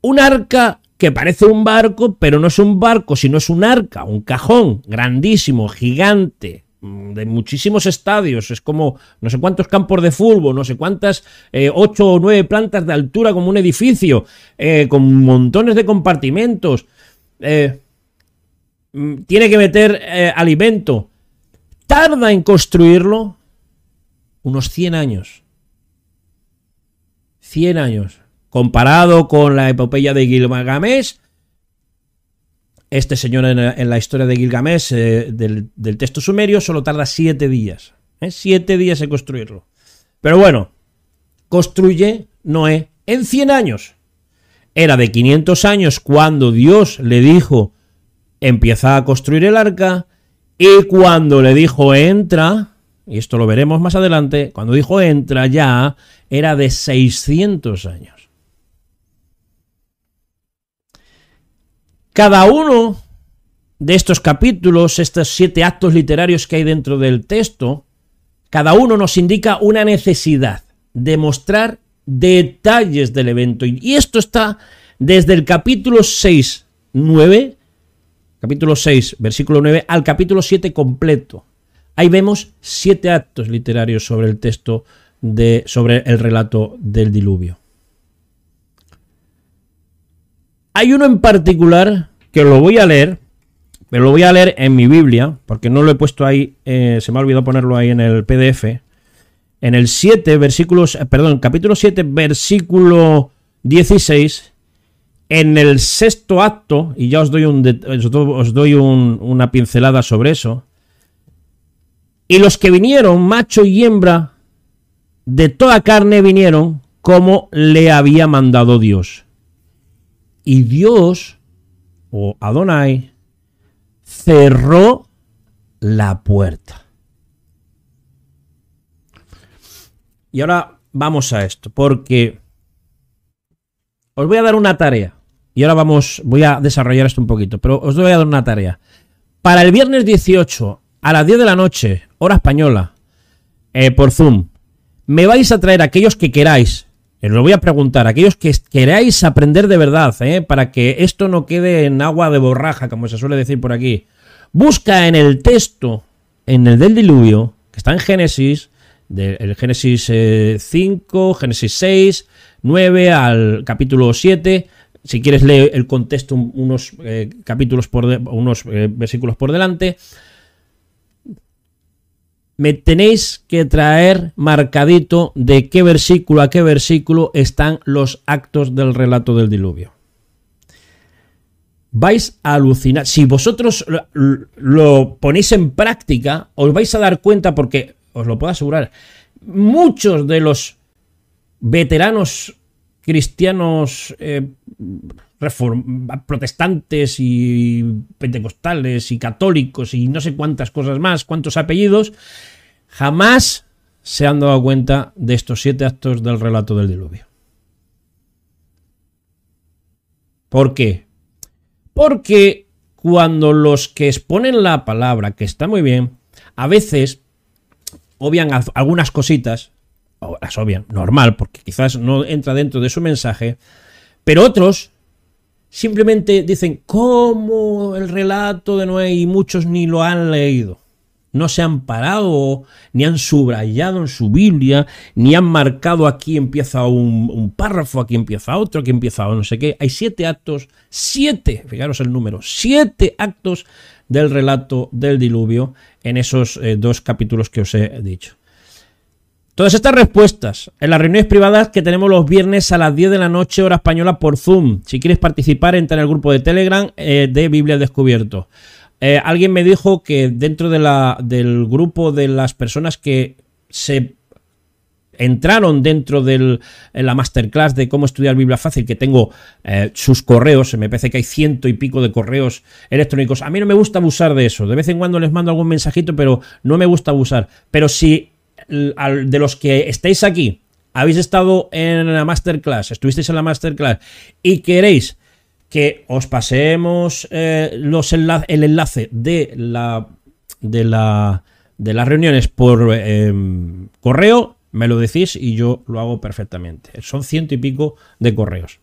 Un arca que parece un barco, pero no es un barco, sino es un arca, un cajón grandísimo, gigante, Mm, de muchísimos estadios, es como no sé cuántos campos de fútbol, no sé cuántas, eh, ocho o nueve plantas de altura como un edificio, eh, con montones de compartimentos, eh, mm, tiene que meter alimento, tarda en construirlo unos 100 años. 100 años. Comparado con la epopeya de Gilgamesh, este señor en, la historia de Gilgamesh, eh, del, texto sumerio, solo tarda siete días. ¿eh? Siete días en construirlo. Pero bueno, construye Noé en 100 años. Era de 500 años cuando Dios le dijo, empieza a construir el arca, y cuando le dijo, entra, y esto lo veremos más adelante, cuando dijo, entra ya, era de 600 años. Cada uno de estos capítulos, estos siete actos literarios que hay dentro del texto, cada uno nos indica una necesidad de mostrar detalles del evento. Y esto está desde el capítulo 6, 9, capítulo 6, versículo 9, al capítulo 7 completo. Ahí vemos siete actos literarios sobre el texto de, sobre el relato del diluvio. Hay uno en particular que lo voy a leer, pero lo voy a leer en mi Biblia, porque no lo he puesto ahí, eh, se me ha olvidado ponerlo ahí en el PDF. En el 7, versículos, eh, perdón, capítulo 7, versículo 16, en el sexto acto, y ya os doy, un, os doy una pincelada sobre eso, y los que vinieron, macho y hembra, de toda carne vinieron como le había mandado Dios. Y Dios, o Adonai, cerró la puerta. Y ahora vamos a esto, porque os voy a dar una tarea. Y ahora vamos, voy a desarrollar esto un poquito, pero os voy a dar una tarea. Para el viernes 18, a las 10 de la noche, hora española, eh, por Zoom, me vais a traer aquellos que queráis os lo voy a preguntar, aquellos que queráis aprender de verdad, ¿eh? para que esto no quede en agua de borraja, como se suele decir por aquí, busca en el texto en el del diluvio, que está en Génesis, del Génesis 5, eh, Génesis 6, 9 al capítulo 7. Si quieres leer el contexto unos eh, capítulos por unos eh, versículos por delante. Me tenéis que traer marcadito de qué versículo a qué versículo están los actos del relato del diluvio. Vais a alucinar. Si vosotros lo ponéis en práctica, os vais a dar cuenta porque os lo puedo asegurar, muchos de los veteranos cristianos eh, protestantes y pentecostales y católicos y no sé cuántas cosas más, cuántos apellidos, jamás se han dado cuenta de estos siete actos del relato del diluvio. ¿Por qué? Porque cuando los que exponen la palabra, que está muy bien, a veces obvian algunas cositas, las obvian, normal, porque quizás no entra dentro de su mensaje, pero otros simplemente dicen, ¿cómo el relato de Noé? Y muchos ni lo han leído. No se han parado, ni han subrayado en su Biblia, ni han marcado aquí empieza un, párrafo, aquí empieza otro, aquí empieza no sé qué. Hay siete actos, siete, fijaros el número, siete actos del relato del diluvio en esos eh, dos capítulos que os he dicho. Todas estas respuestas en las reuniones privadas que tenemos los viernes a las 10 de la noche hora española por Zoom. Si quieres participar, entra en el grupo de Telegram eh, de Biblia Descubierto. Eh, alguien me dijo que dentro del grupo de las personas que se entraron dentro de la masterclass de cómo estudiar Biblia fácil, que tengo eh, sus correos, me parece que hay ciento y pico de correos electrónicos. A mí no me gusta abusar de eso. De vez en cuando les mando algún mensajito, pero no me gusta abusar. Pero si de los que estáis aquí habéis estado en la masterclass, estuvisteis en la masterclass y queréis que os pasemos eh, los el enlace de la de la de las reuniones por eh, correo me lo decís y yo lo hago perfectamente. Son ciento y pico de correos.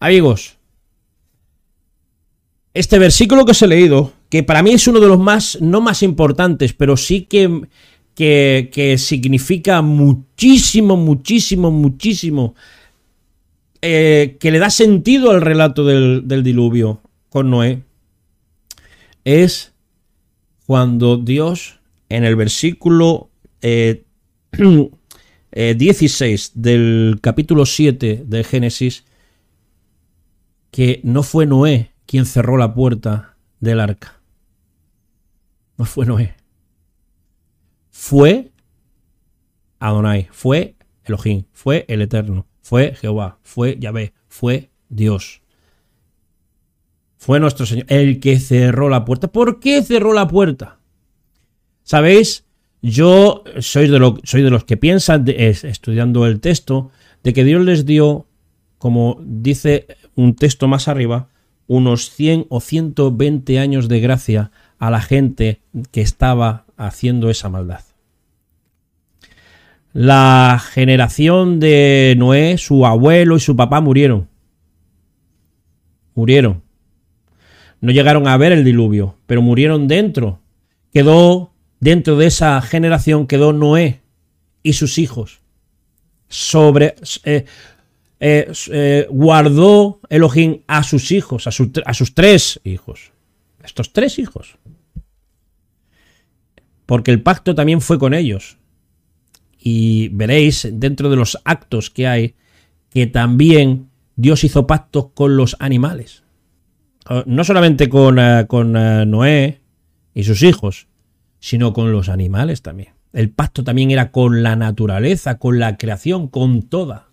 Amigos, este versículo que os he leído, que para mí es uno de los más, no más importantes, pero sí que, que, significa muchísimo, muchísimo, muchísimo, eh, que le da sentido al relato del, diluvio con Noé, es cuando Dios en el versículo eh, 16 eh, del capítulo 7 de Génesis que no fue Noé quien cerró la puerta del arca. No fue Noé. Fue Adonai, fue Elohim, fue el Eterno, fue Jehová, fue Yahvé, fue Dios. Fue nuestro Señor el que cerró la puerta. ¿Por qué cerró la puerta? ¿Sabéis? Yo soy de, lo, soy de los que piensan, estudiando el texto, de que Dios les dio, como dice un texto más arriba, unos 100 o 120 años de gracia a la gente que estaba haciendo esa maldad. La generación de Noé, su abuelo y su papá murieron. Murieron. No llegaron a ver el diluvio, pero murieron dentro. Quedó dentro de esa generación quedó Noé y sus hijos. Sobre, eh, eh, eh, guardó Elohim a sus hijos, a, a sus tres hijos. Estos tres hijos. Porque el pacto también fue con ellos. Y veréis dentro de los actos que hay que también Dios hizo pactos con los animales. No solamente con, con Noé y sus hijos, sino con los animales también. El pacto también era con la naturaleza, con la creación, con toda.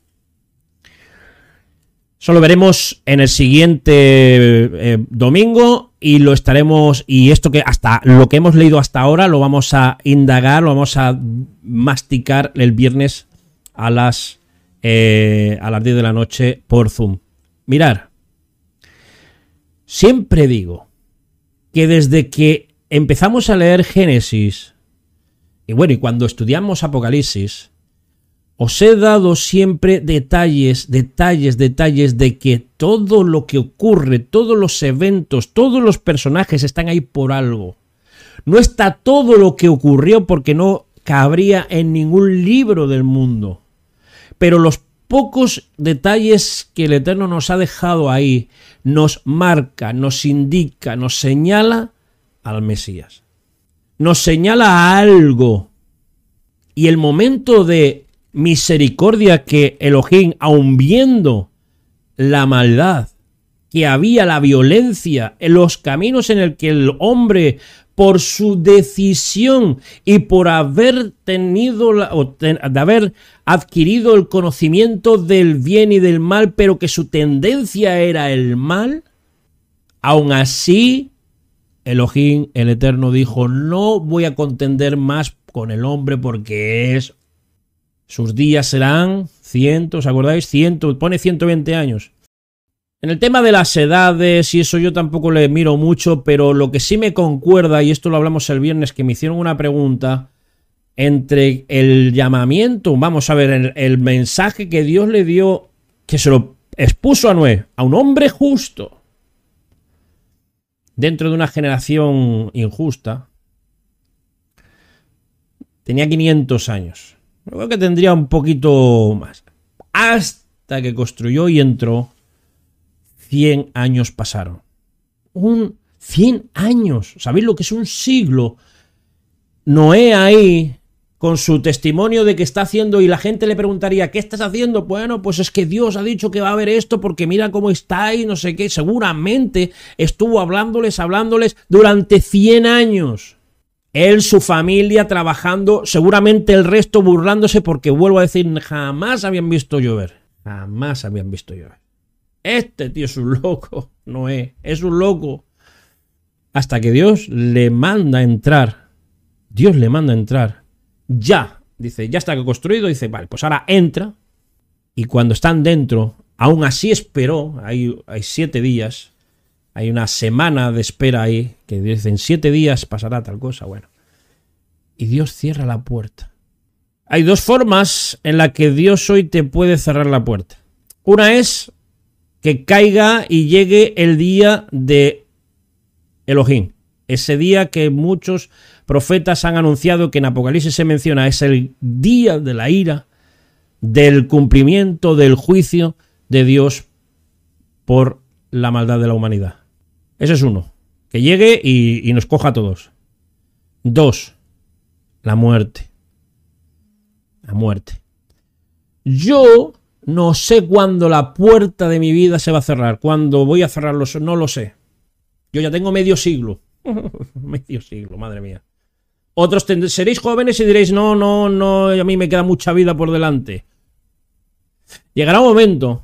Eso lo veremos en el siguiente eh, domingo y lo estaremos y esto que hasta lo que hemos leído hasta ahora lo vamos a indagar, lo vamos a masticar el viernes a las eh, a las 10 de la noche por Zoom. Mirar, siempre digo que desde que empezamos a leer Génesis, y bueno, y cuando estudiamos Apocalipsis, os he dado siempre detalles, detalles, detalles de que todo lo que ocurre, todos los eventos, todos los personajes están ahí por algo. No está todo lo que ocurrió porque no cabría en ningún libro del mundo. Pero los pocos detalles que el Eterno nos ha dejado ahí nos marca, nos indica, nos señala al Mesías. Nos señala algo. Y el momento de misericordia que Elohim, aun viendo la maldad, que había la violencia en los caminos en el que el hombre por su decisión y por haber tenido de haber adquirido el conocimiento del bien y del mal, pero que su tendencia era el mal, aún así Elohim, el Eterno, dijo, no voy a contender más con el hombre porque es... Sus días serán cientos, ¿acordáis? Ciento, pone 120 años. En el tema de las edades y eso yo tampoco le miro mucho, pero lo que sí me concuerda, y esto lo hablamos el viernes, que me hicieron una pregunta entre el llamamiento, vamos a ver, el, mensaje que Dios le dio, que se lo expuso a Noé, a un hombre justo, dentro de una generación injusta, tenía 500 años. Creo que tendría un poquito más. Hasta que construyó y entró 100 años pasaron. Un 100 años. ¿Sabéis lo que es un siglo? Noé ahí con su testimonio de que está haciendo y la gente le preguntaría, ¿qué estás haciendo? Bueno, pues es que Dios ha dicho que va a haber esto porque mira cómo está y no sé qué. Seguramente estuvo hablándoles, hablándoles durante 100 años. Él, su familia trabajando, seguramente el resto burlándose porque vuelvo a decir, jamás habían visto llover. Jamás habían visto llover. Este tío es un loco, no es, un loco. Hasta que Dios le manda entrar. Dios le manda entrar. Ya. Dice, ya está construido. Dice, vale, pues ahora entra. Y cuando están dentro, aún así esperó. Hay siete días. Hay una semana de espera ahí. Que dice, en siete días pasará tal cosa. Bueno. Y Dios cierra la puerta. Hay dos formas en las que Dios hoy te puede cerrar la puerta. Una es que caiga y llegue el día de Elohim. Ese día que muchos profetas han anunciado que en Apocalipsis se menciona, es el día de la ira, del cumplimiento del juicio de Dios por la maldad de la humanidad. Ese es uno, que llegue y, nos coja a todos. Dos, la muerte. La muerte. Yo no sé cuándo la puerta de mi vida se va a cerrar, cuándo voy a cerrarlo, no lo sé. Yo ya tengo medio siglo. medio siglo, madre mía. Otros seréis jóvenes y diréis, no, no, no, a mí me queda mucha vida por delante. Llegará un momento,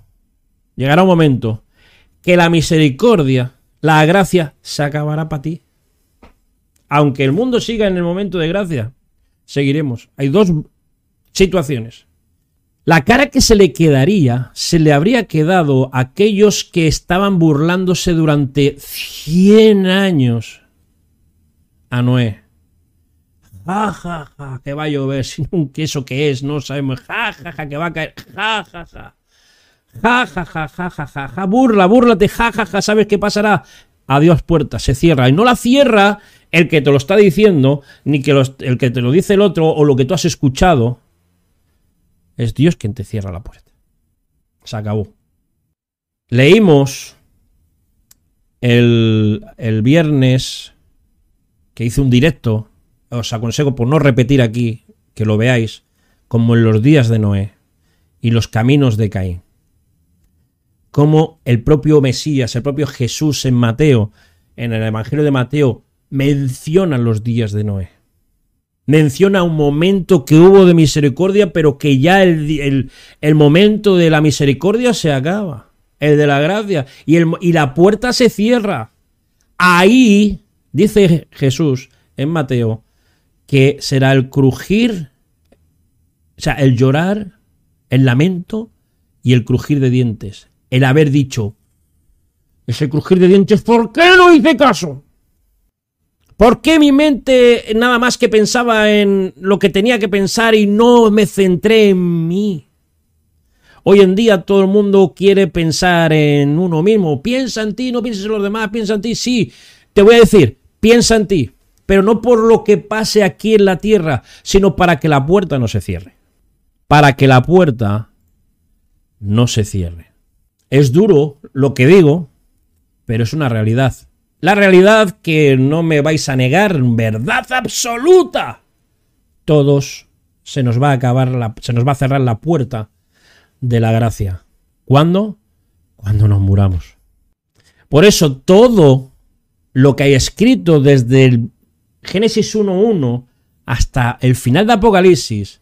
llegará un momento que la misericordia, la gracia, se acabará para ti. Aunque el mundo siga en el momento de gracia, seguiremos. Hay dos situaciones. La cara que se le quedaría se le habría quedado a aquellos que estaban burlándose durante 100 años a Noé. Ja, ja, ja, que va a llover, sin un queso que es, no sabemos. Ja, ja, ja, que va a caer. Ja, ja, ja. Ja, ja, ja, ja, ja, ja, ja, burla, búrlate, ja, ja, ja, ¿sabes qué pasará? Adiós puerta, se cierra. Y no la cierra el que te lo está diciendo, ni que el que te lo dice el otro o lo que tú has escuchado, es Dios quien te cierra la puerta. Se acabó. Leímos el, el viernes que hice un directo, os aconsejo por no repetir aquí, que lo veáis, como en los días de Noé y los caminos de Caín. Como el propio Mesías, el propio Jesús en Mateo, en el Evangelio de Mateo, menciona los días de Noé menciona un momento que hubo de misericordia, pero que ya el, momento de la misericordia se acaba, el de la gracia, y, el, y la puerta se cierra. Ahí, dice Jesús en Mateo, que será el crujir, o sea, el llorar, el lamento y el crujir de dientes. El haber dicho, ese crujir de dientes, ¿por qué no hice caso? ¿Por qué mi mente nada más que pensaba en lo que tenía que pensar y no me centré en mí? Hoy en día todo el mundo quiere pensar en uno mismo. Piensa en ti, no pienses en los demás, piensa en ti. Sí, te voy a decir, piensa en ti. pero no por lo que pase aquí en la tierra, sino para que la puerta no se cierre. Para que la puerta no se cierre. Es duro lo que digo, pero es una realidad. La realidad que no me vais a negar, verdad absoluta. Todos se nos va a acabar la, se nos va a cerrar la puerta de la gracia. ¿Cuándo? Cuando nos muramos. Por eso todo lo que hay escrito desde el Génesis 1.1 hasta el final de Apocalipsis,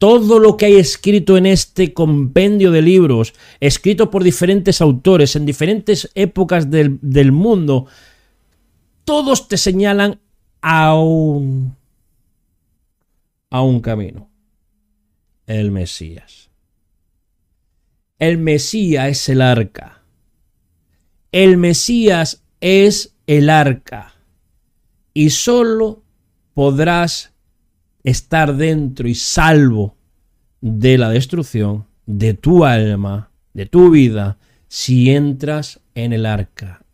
todo lo que hay escrito en este compendio de libros, escrito por diferentes autores en diferentes épocas del, mundo, todos te señalan a un, a un camino. El Mesías. El Mesías es el arca. El Mesías es el arca. Y solo podrás estar dentro y salvo de la destrucción de tu alma, de tu vida, si entras en el arca.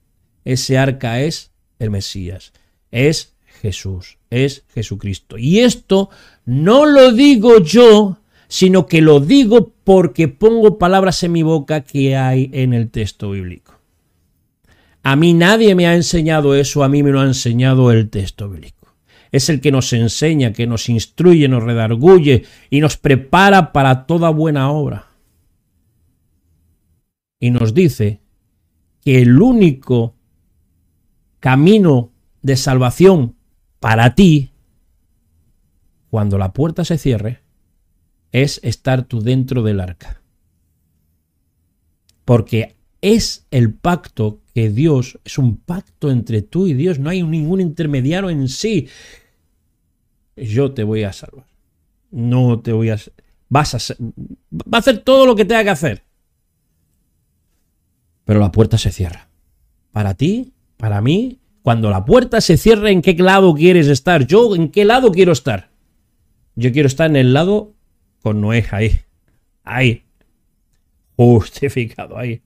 Ese arca es el Mesías, es Jesús, es Jesucristo. Y esto no lo digo yo, sino que lo digo porque pongo palabras en mi boca que hay en el texto bíblico. A mí nadie me ha enseñado eso, a mí me lo ha enseñado el texto bíblico. Es el que nos enseña, que nos instruye, nos redarguye y nos prepara para toda buena obra. Y nos dice que el único camino de salvación para ti, cuando la puerta se cierre, es estar tú dentro del arca. Porque es el pacto que Dios, es un pacto entre tú y Dios, no hay ningún intermediario en sí. Yo te voy a salvar. No te voy a... Vas a... Va a hacer todo lo que tenga que hacer. Pero la puerta se cierra. Para ti para mí, cuando la puerta se cierra, ¿en qué lado quieres estar? Yo, ¿en qué lado quiero estar? Yo quiero estar en el lado con Noé, ahí. Ahí. Justificado, ahí.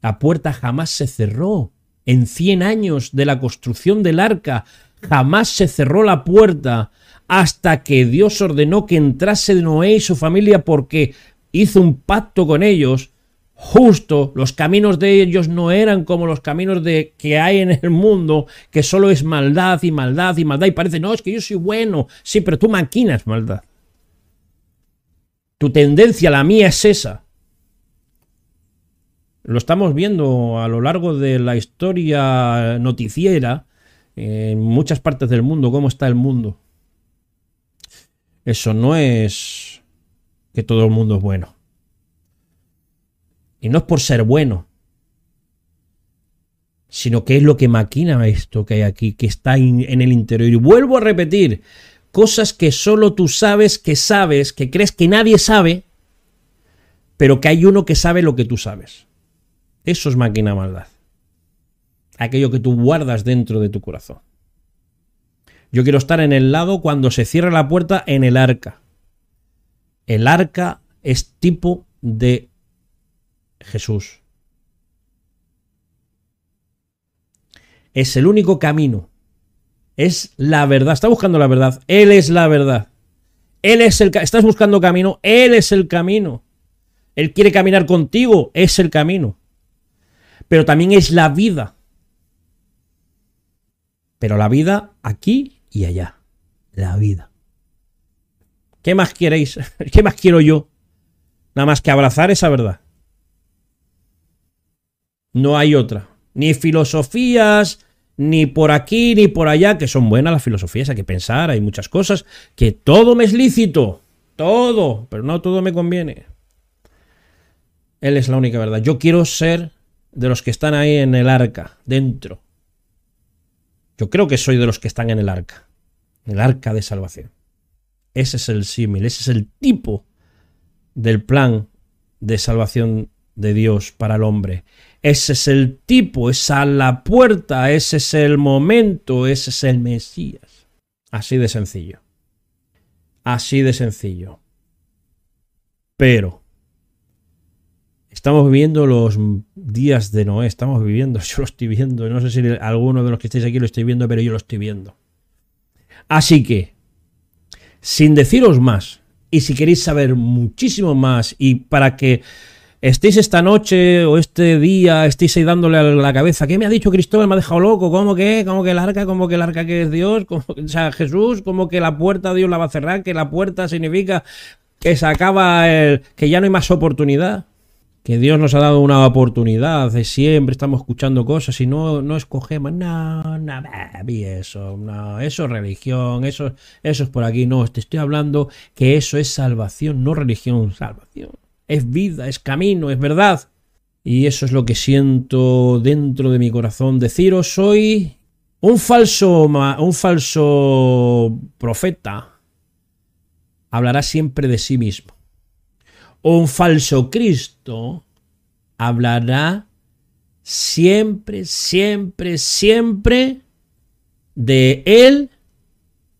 La puerta jamás se cerró. En 100 años de la construcción del arca, jamás se cerró la puerta hasta que Dios ordenó que entrase Noé y su familia porque hizo un pacto con ellos justo, los caminos de ellos no eran como los caminos de que hay en el mundo, que solo es maldad y maldad y maldad y parece, no, es que yo soy bueno, sí, pero tú maquinas maldad. Tu tendencia, la mía es esa. Lo estamos viendo a lo largo de la historia noticiera en muchas partes del mundo, cómo está el mundo. Eso no es que todo el mundo es bueno. Y no es por ser bueno, sino que es lo que maquina esto que hay aquí, que está en el interior. Y vuelvo a repetir, cosas que solo tú sabes que sabes, que crees que nadie sabe, pero que hay uno que sabe lo que tú sabes. Eso es máquina maldad. Aquello que tú guardas dentro de tu corazón. Yo quiero estar en el lado cuando se cierra la puerta en el arca. El arca es tipo de Jesús. Es el único camino. Es la verdad. Está buscando la verdad. Él es la verdad. Él es el estás buscando camino, él es el camino. Él quiere caminar contigo, es el camino. Pero también es la vida. Pero la vida aquí y allá. La vida. ¿Qué más queréis? ¿Qué más quiero yo? Nada más que abrazar esa verdad. No hay otra. Ni filosofías, ni por aquí, ni por allá, que son buenas las filosofías, hay que pensar, hay muchas cosas, que todo me es lícito, todo, pero no todo me conviene. Él es la única verdad. Yo quiero ser de los que están ahí en el arca, dentro. Yo creo que soy de los que están en el arca, el arca de salvación. Ese es el símil, ese es el tipo del plan de salvación de Dios para el hombre. Ese es el tipo, esa la puerta, ese es el momento, ese es el Mesías. Así de sencillo. Así de sencillo. Pero Estamos viviendo los días de Noé, estamos viviendo, yo lo estoy viendo, no sé si alguno de los que estáis aquí lo estoy viendo, pero yo lo estoy viendo. Así que, sin deciros más, y si queréis saber muchísimo más, y para que estéis esta noche o este día, estéis ahí dándole a la cabeza, ¿qué me ha dicho Cristóbal? Me ha dejado loco, ¿cómo que? ¿Cómo que el arca? ¿Cómo que el arca que es Dios? ¿Cómo, o sea, Jesús, ¿cómo que la puerta Dios la va a cerrar? Que la puerta significa que se acaba el, que ya no hay más oportunidad que Dios nos ha dado una oportunidad, de siempre estamos escuchando cosas y no, no escogemos, no, no, eso, eso es religión, eso, eso es por aquí, no, te estoy hablando que eso es salvación, no religión, salvación, es vida, es camino, es verdad. Y eso es lo que siento dentro de mi corazón, deciros soy un falso, un falso profeta, hablará siempre de sí mismo un falso Cristo hablará siempre, siempre, siempre de él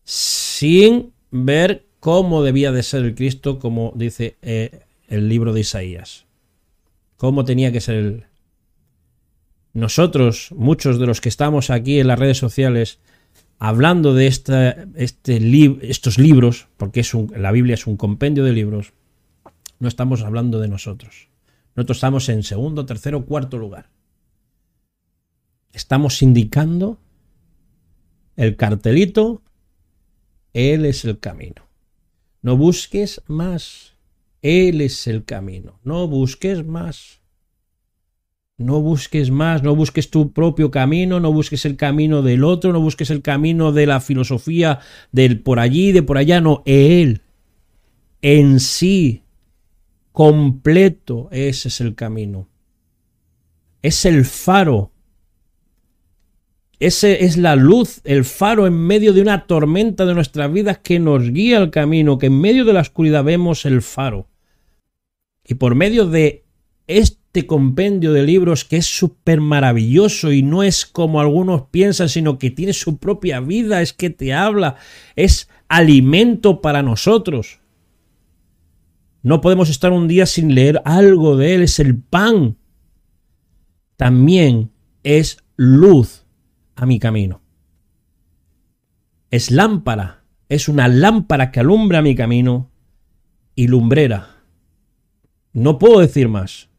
sin ver cómo debía de ser el Cristo, como dice eh, el libro de Isaías. Cómo tenía que ser él. Nosotros, muchos de los que estamos aquí en las redes sociales, hablando de esta, este estos libros, porque la Biblia es un compendio de libros, no estamos hablando de nosotros. Nosotros estamos en segundo, tercero, cuarto lugar. Estamos indicando el cartelito, Él es el camino. No busques más, Él es el camino. No busques más. No busques más, no busques tu propio camino, no busques el camino del otro, no busques el camino de la filosofía del por allí, de por allá, no, Él en sí completo, ese es el camino. Es el faro. Ese es la luz, el faro en medio de una tormenta de nuestras vidas que nos guía el camino, que en medio de la oscuridad vemos el faro. Y por medio de este compendio de libros que es súper maravilloso y no es como algunos piensan, sino que tiene su propia vida, es que te habla, es alimento para nosotros. No podemos estar un día sin leer algo de Él, es el pan. También es luz a mi camino. Es lámpara, es una lámpara que alumbra mi camino y lumbrera. No puedo decir más.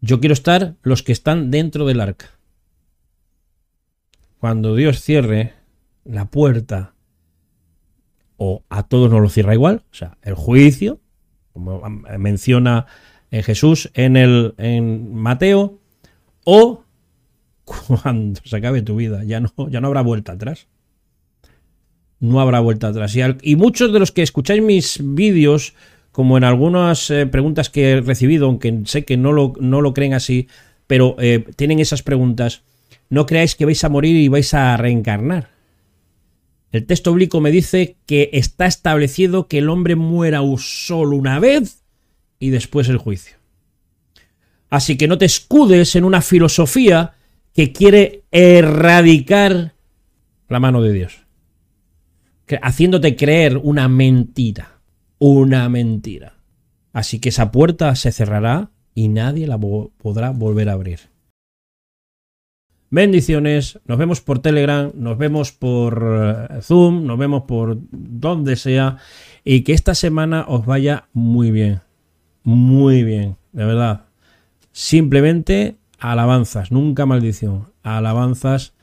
Yo quiero estar los que están dentro del arca. Cuando Dios cierre la puerta, o a todos nos lo cierra igual, o sea, el juicio, como menciona eh, Jesús en, el, en Mateo, o cuando se acabe tu vida, ya no, ya no habrá vuelta atrás. No habrá vuelta atrás. Y, muchos de los que escucháis mis vídeos, como en algunas eh, preguntas que he recibido, aunque sé que no lo, no lo creen así, pero eh, tienen esas preguntas, no creáis que vais a morir y vais a reencarnar. El texto bíblico me dice que está establecido que el hombre muera solo una vez y después el juicio. Así que no te escudes en una filosofía que quiere erradicar la mano de Dios, haciéndote creer una mentira, una mentira. Así que esa puerta se cerrará y nadie la podrá volver a abrir. Bendiciones, nos vemos por Telegram, nos vemos por eh, Zoom, nos vemos por donde sea y que esta semana os vaya muy bien, muy bien, de verdad. Simplemente alabanzas, nunca maldición, alabanzas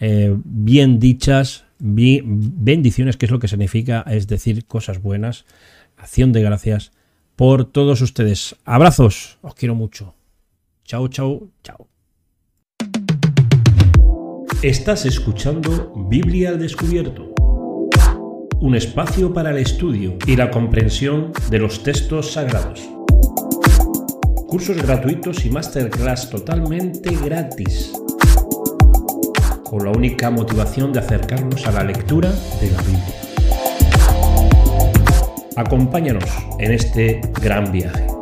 eh, bien dichas, bendiciones, que es lo que significa, es decir, cosas buenas, acción de gracias por todos ustedes. Abrazos, os quiero mucho. Chao, chao, chao. Estás escuchando Biblia al Descubierto, un espacio para el estudio y la comprensión de los textos sagrados. Cursos gratuitos y masterclass totalmente gratis, con la única motivación de acercarnos a la lectura de la Biblia. Acompáñanos en este gran viaje.